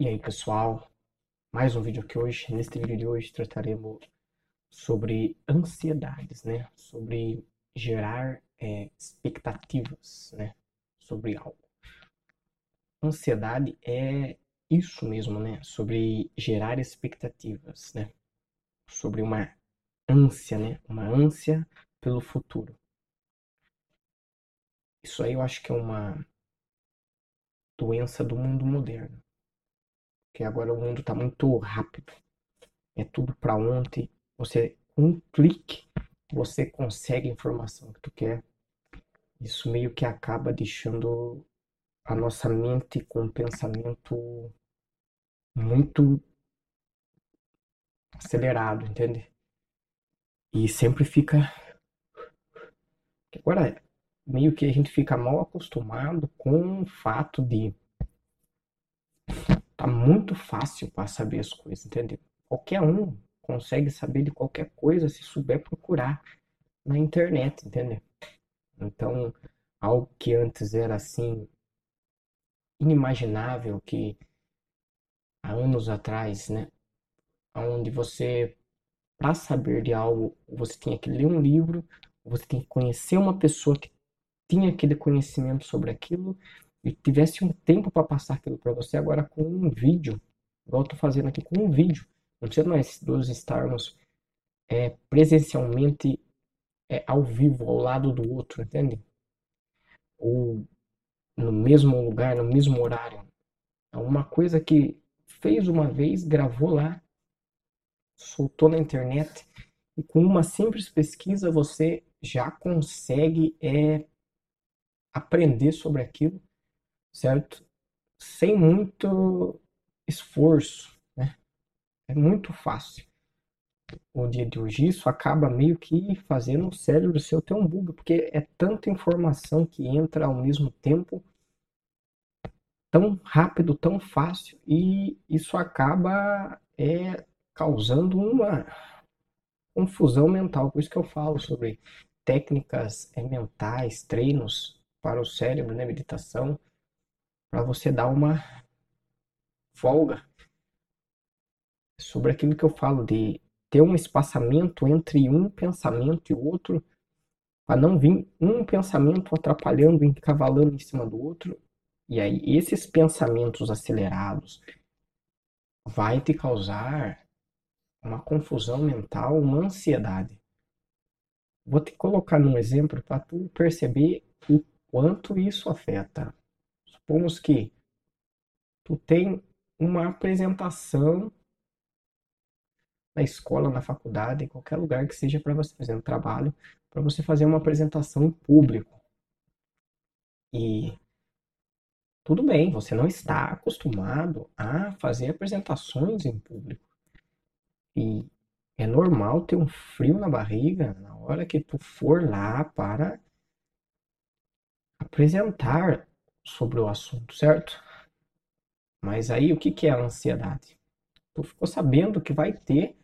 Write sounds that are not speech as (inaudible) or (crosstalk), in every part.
E aí pessoal, mais um vídeo aqui hoje. Neste vídeo de hoje trataremos sobre ansiedades, né? Sobre gerar é, expectativas, né? Sobre algo. Ansiedade é isso mesmo, né? Sobre gerar expectativas, né? Sobre uma ânsia, né? Uma ânsia pelo futuro. Isso aí eu acho que é uma doença do mundo moderno porque agora o mundo está muito rápido. É tudo para ontem. Você, um clique, você consegue a informação que tu quer. Isso meio que acaba deixando a nossa mente com um pensamento muito acelerado, entende? E sempre fica. Agora, meio que a gente fica mal acostumado com o fato de tá muito fácil para saber as coisas, entendeu? Qualquer um consegue saber de qualquer coisa se souber procurar na internet, entendeu? Então, algo que antes era assim inimaginável que há anos atrás, né, onde você para saber de algo, você tinha que ler um livro, você tinha que conhecer uma pessoa que tinha aquele conhecimento sobre aquilo e tivesse um tempo para passar aquilo para você agora com um vídeo, igual tô fazendo aqui com um vídeo. Não precisa mais dos estarmos é, presencialmente é, ao vivo, ao lado do outro, entende? Ou no mesmo lugar, no mesmo horário. É uma coisa que fez uma vez, gravou lá, soltou na internet e com uma simples pesquisa você já consegue é, aprender sobre aquilo certo? Sem muito esforço, né? É muito fácil. O dia de hoje isso acaba meio que fazendo o cérebro seu ter um bug, porque é tanta informação que entra ao mesmo tempo, tão rápido, tão fácil, e isso acaba é, causando uma confusão mental. Por isso que eu falo sobre técnicas é, mentais, treinos para o cérebro, né, meditação, para você dar uma folga sobre aquilo que eu falo de ter um espaçamento entre um pensamento e outro, para não vir um pensamento atrapalhando, encavalando em cima do outro. E aí esses pensamentos acelerados vai te causar uma confusão mental, uma ansiedade. Vou te colocar num exemplo para tu perceber o quanto isso afeta Supomos que tu tem uma apresentação na escola, na faculdade, em qualquer lugar que seja para você fazer um trabalho, para você fazer uma apresentação em público. E tudo bem, você não está acostumado a fazer apresentações em público. E é normal ter um frio na barriga na hora que tu for lá para apresentar sobre o assunto, certo? Mas aí o que, que é a ansiedade? Tu ficou sabendo que vai ter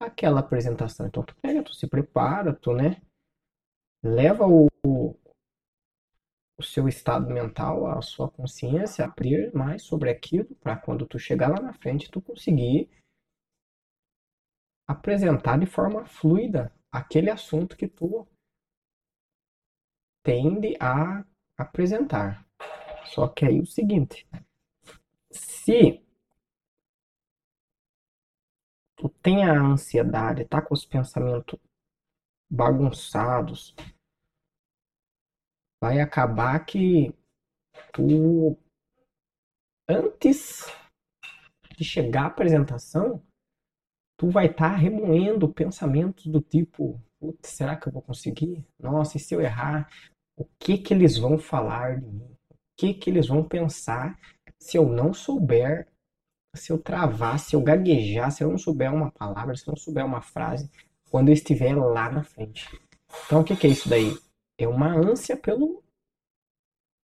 aquela apresentação. Então tu pega, tu se prepara, tu, né? Leva o, o seu estado mental, a sua consciência a abrir mais sobre aquilo para quando tu chegar lá na frente tu conseguir apresentar de forma fluida aquele assunto que tu tende a apresentar. Só que aí é o seguinte, se tu tem a ansiedade, tá com os pensamentos bagunçados, vai acabar que tu antes de chegar à apresentação, tu vai estar tá remoendo pensamentos do tipo, será que eu vou conseguir? Nossa, e se eu errar, o que que eles vão falar de mim? Que, que eles vão pensar se eu não souber, se eu travar, se eu gaguejar, se eu não souber uma palavra, se eu não souber uma frase, quando eu estiver lá na frente. Então, o que, que é isso daí? É uma ânsia pelo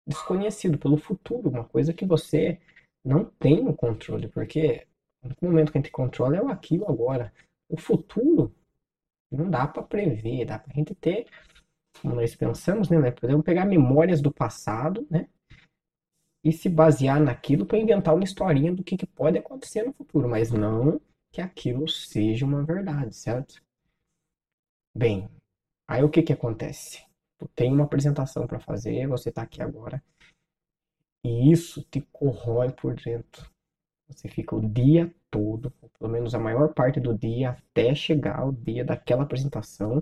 desconhecido, pelo futuro, uma coisa que você não tem o controle, porque no momento que a gente controla é o aqui o agora. O futuro não dá para prever, dá para a gente ter, como nós pensamos, né? Podemos pegar memórias do passado, né? E se basear naquilo para inventar uma historinha do que, que pode acontecer no futuro, mas não que aquilo seja uma verdade, certo? Bem, aí o que que acontece? Tu tem uma apresentação para fazer, você está aqui agora, e isso te corrói por dentro. Você fica o dia todo, pelo menos a maior parte do dia, até chegar o dia daquela apresentação,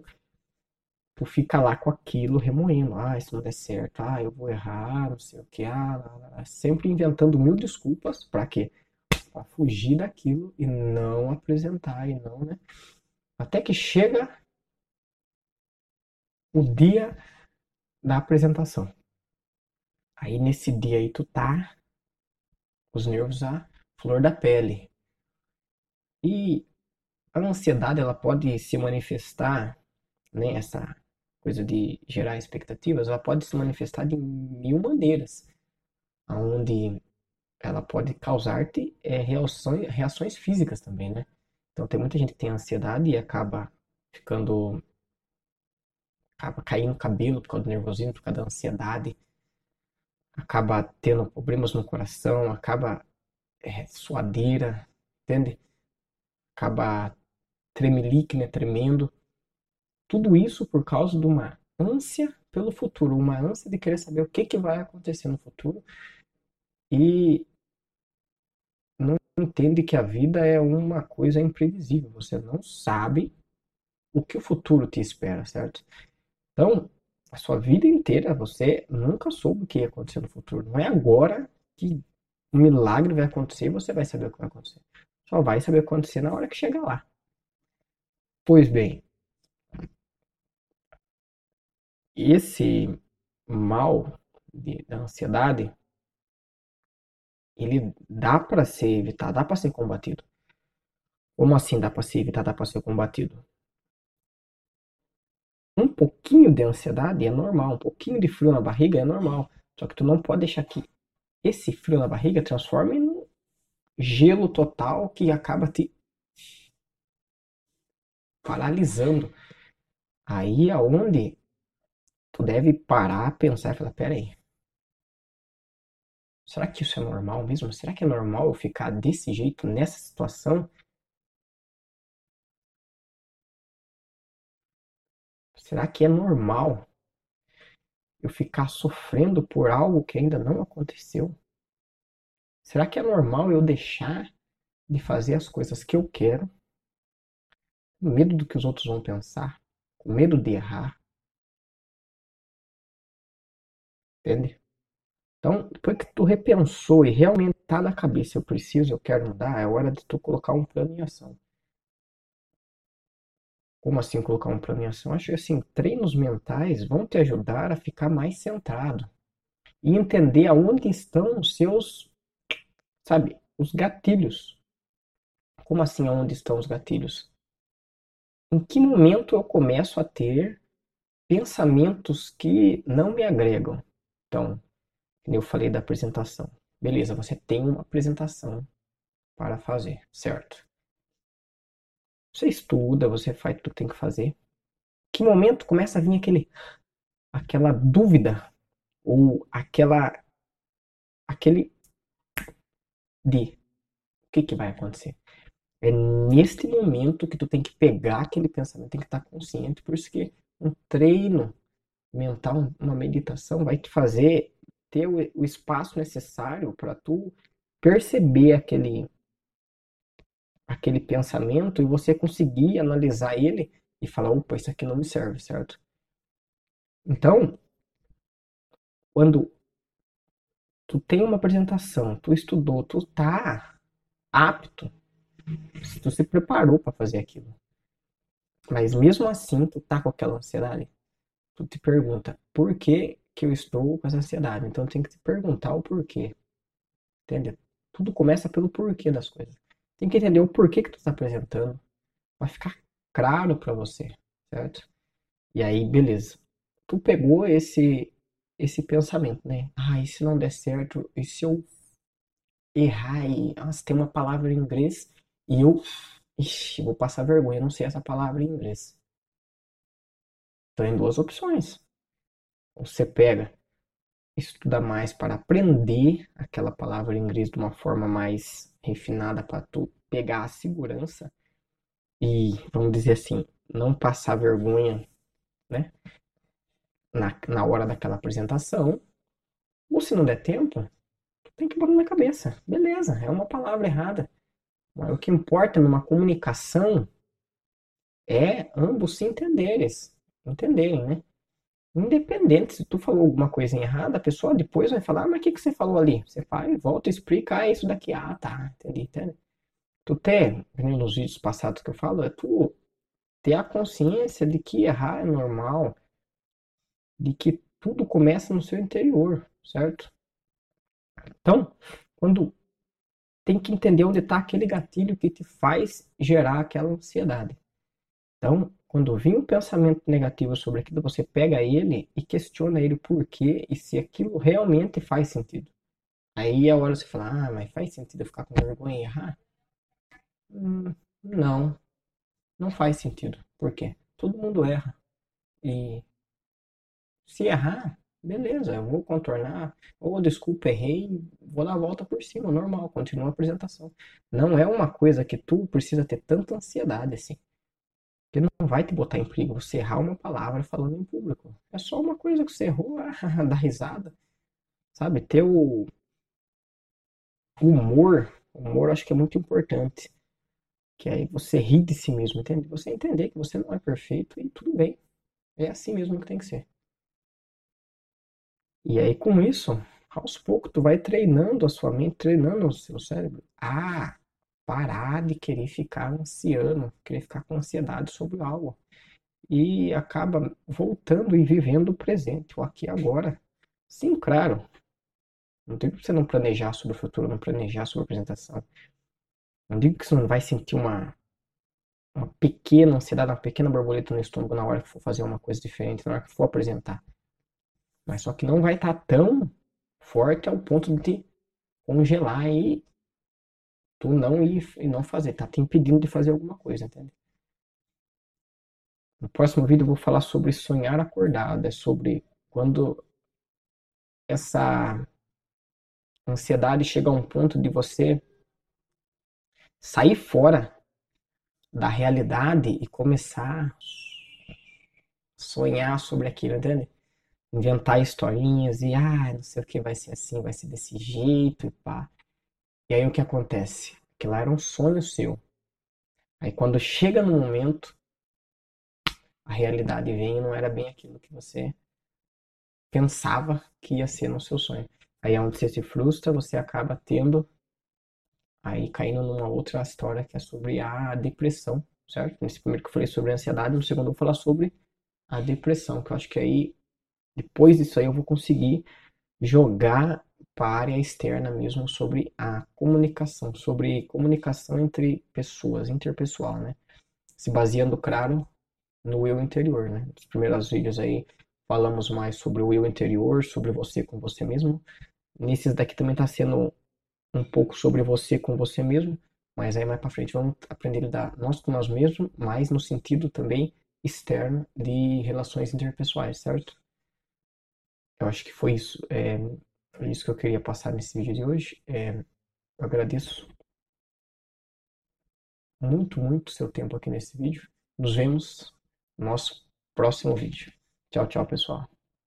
tu fica lá com aquilo remoendo. Ah, isso não der certo. Ah, eu vou errar, não sei o que. Ah, sempre inventando mil desculpas para quê? Para fugir daquilo e não apresentar e não, né? Até que chega o dia da apresentação. Aí nesse dia aí tu tá os nervos a flor da pele. E a ansiedade ela pode se manifestar, né, essa coisa de gerar expectativas, ela pode se manifestar de mil maneiras, onde ela pode causar-te é, reações, reações físicas também, né? Então tem muita gente que tem ansiedade e acaba ficando acaba caindo cabelo por causa do nervosismo, por causa da ansiedade, acaba tendo problemas no coração, acaba é, suadeira, entende? Acaba tremelique, né, tremendo. Tudo isso por causa de uma ânsia pelo futuro, uma ânsia de querer saber o que, que vai acontecer no futuro e não entende que a vida é uma coisa imprevisível. Você não sabe o que o futuro te espera, certo? Então, a sua vida inteira você nunca soube o que ia acontecer no futuro. Não é agora que um milagre vai acontecer e você vai saber o que vai acontecer. Só vai saber o que vai acontecer na hora que chegar lá. Pois bem, esse mal de, da ansiedade, ele dá para ser evitado, dá para ser combatido. Como assim dá para ser evitado, dá para ser combatido? Um pouquinho de ansiedade é normal, um pouquinho de frio na barriga é normal. Só que tu não pode deixar que esse frio na barriga transforme em gelo total que acaba te paralisando. Aí é onde tu deve parar, pensar e falar, pera aí. Será que isso é normal mesmo? Será que é normal eu ficar desse jeito nessa situação? Será que é normal eu ficar sofrendo por algo que ainda não aconteceu? Será que é normal eu deixar de fazer as coisas que eu quero, com medo do que os outros vão pensar, com medo de errar? Entende? Então, depois que tu repensou e realmente tá na cabeça, eu preciso, eu quero mudar, é hora de tu colocar um plano em ação. Como assim colocar um plano em ação? Acho que assim, treinos mentais vão te ajudar a ficar mais centrado e entender aonde estão os seus, sabe, os gatilhos. Como assim aonde estão os gatilhos? Em que momento eu começo a ter pensamentos que não me agregam? Então, eu falei da apresentação. Beleza, você tem uma apresentação para fazer, certo? Você estuda, você faz tudo que tem que fazer. Que momento começa a vir aquele, aquela dúvida ou aquela, aquele de o que, que vai acontecer? É neste momento que tu tem que pegar aquele pensamento, tem que estar consciente, por isso que um treino mental, uma meditação vai te fazer ter o, o espaço necessário para tu perceber aquele aquele pensamento e você conseguir analisar ele e falar, opa, isso aqui não me serve, certo? Então, quando tu tem uma apresentação, tu estudou, tu tá apto, tu se preparou para fazer aquilo. Mas mesmo assim, tu tá com aquela ansiedade. Tu te pergunta, por que que eu estou com essa ansiedade? Então, tem que te perguntar o porquê. Entende? Tudo começa pelo porquê das coisas. Tem que entender o porquê que tu está apresentando. Vai ficar claro para você, certo? E aí, beleza. Tu pegou esse esse pensamento, né? Ah, e se não der certo? E se eu errar e nossa, tem uma palavra em inglês e eu ixi, vou passar vergonha, não sei essa palavra em inglês. Então, tem duas opções. Você pega, estuda mais para aprender aquela palavra em inglês de uma forma mais refinada para tu pegar a segurança e, vamos dizer assim, não passar vergonha, né? Na, na hora daquela apresentação. Ou se não der tempo, tem que botar na cabeça. Beleza, é uma palavra errada. Mas o que importa numa comunicação é ambos se entenderem, entenderem, né? Independente se tu falou alguma coisa errada, a pessoa depois vai falar, ah, mas o que, que você falou ali? Você vai, volta e explica, ah, isso daqui, ah, tá, entendi, entendi. Tu ter, nos vídeos passados que eu falo, é tu ter a consciência de que errar é normal, de que tudo começa no seu interior, certo? Então, quando tem que entender onde está aquele gatilho que te faz gerar aquela ansiedade. Então, quando vir um pensamento negativo sobre aquilo, você pega ele e questiona ele por quê e se aquilo realmente faz sentido. Aí é a hora você falar, ah, mas faz sentido eu ficar com vergonha e errar? Hum, não, não faz sentido. Por quê? Todo mundo erra. E se errar, beleza, eu vou contornar. Ou desculpa, errei, vou dar a volta por cima, normal, continua a apresentação. Não é uma coisa que tu precisa ter tanta ansiedade assim. Que não vai te botar em perigo você errar uma palavra falando em público. É só uma coisa que você errou, (laughs) dá risada. Sabe? Ter o humor, humor acho que é muito importante. Que aí você ri de si mesmo, entende? Você entender que você não é perfeito e tudo bem. É assim mesmo que tem que ser. E aí com isso, aos poucos, tu vai treinando a sua mente, treinando o seu cérebro a parar de querer ficar ansiando, querer ficar com ansiedade sobre algo. E acaba voltando e vivendo o presente, o aqui e agora. Sim, claro. Não digo que você não planejar sobre o futuro, não planejar sobre a apresentação. Não digo que você não vai sentir uma, uma pequena ansiedade, uma pequena borboleta no estômago na hora que for fazer uma coisa diferente, na hora que for apresentar. Mas só que não vai estar tá tão forte ao ponto de congelar e tu não ir e não fazer. Tá te impedindo de fazer alguma coisa, entende? No próximo vídeo eu vou falar sobre sonhar acordado. É sobre quando essa ansiedade chega a um ponto de você sair fora da realidade e começar a sonhar sobre aquilo, entende? Inventar historinhas e, ah, não sei o que vai ser assim, vai ser desse jeito e pá. E aí o que acontece? Que lá era um sonho seu. Aí quando chega no momento, a realidade vem e não era bem aquilo que você pensava que ia ser no seu sonho. Aí é onde você se frustra, você acaba tendo Aí caindo numa outra história que é sobre a depressão, certo? Nesse primeiro que eu falei sobre a ansiedade, no segundo eu vou falar sobre a depressão, que eu acho que aí, depois disso aí, eu vou conseguir jogar para a área externa mesmo sobre a comunicação, sobre comunicação entre pessoas, interpessoal, né? Se baseando, claro, no eu interior, né? Nos primeiros vídeos aí falamos mais sobre o eu interior, sobre você com você mesmo. Nesses daqui também está sendo um pouco sobre você com você mesmo, mas aí mais para frente vamos aprender a lidar nós com nós mesmos, mas no sentido também externo de relações interpessoais, certo? Eu acho que foi isso, é, foi isso que eu queria passar nesse vídeo de hoje. É, eu agradeço muito, muito seu tempo aqui nesse vídeo. Nos vemos no nosso próximo vídeo. Tchau, tchau, pessoal.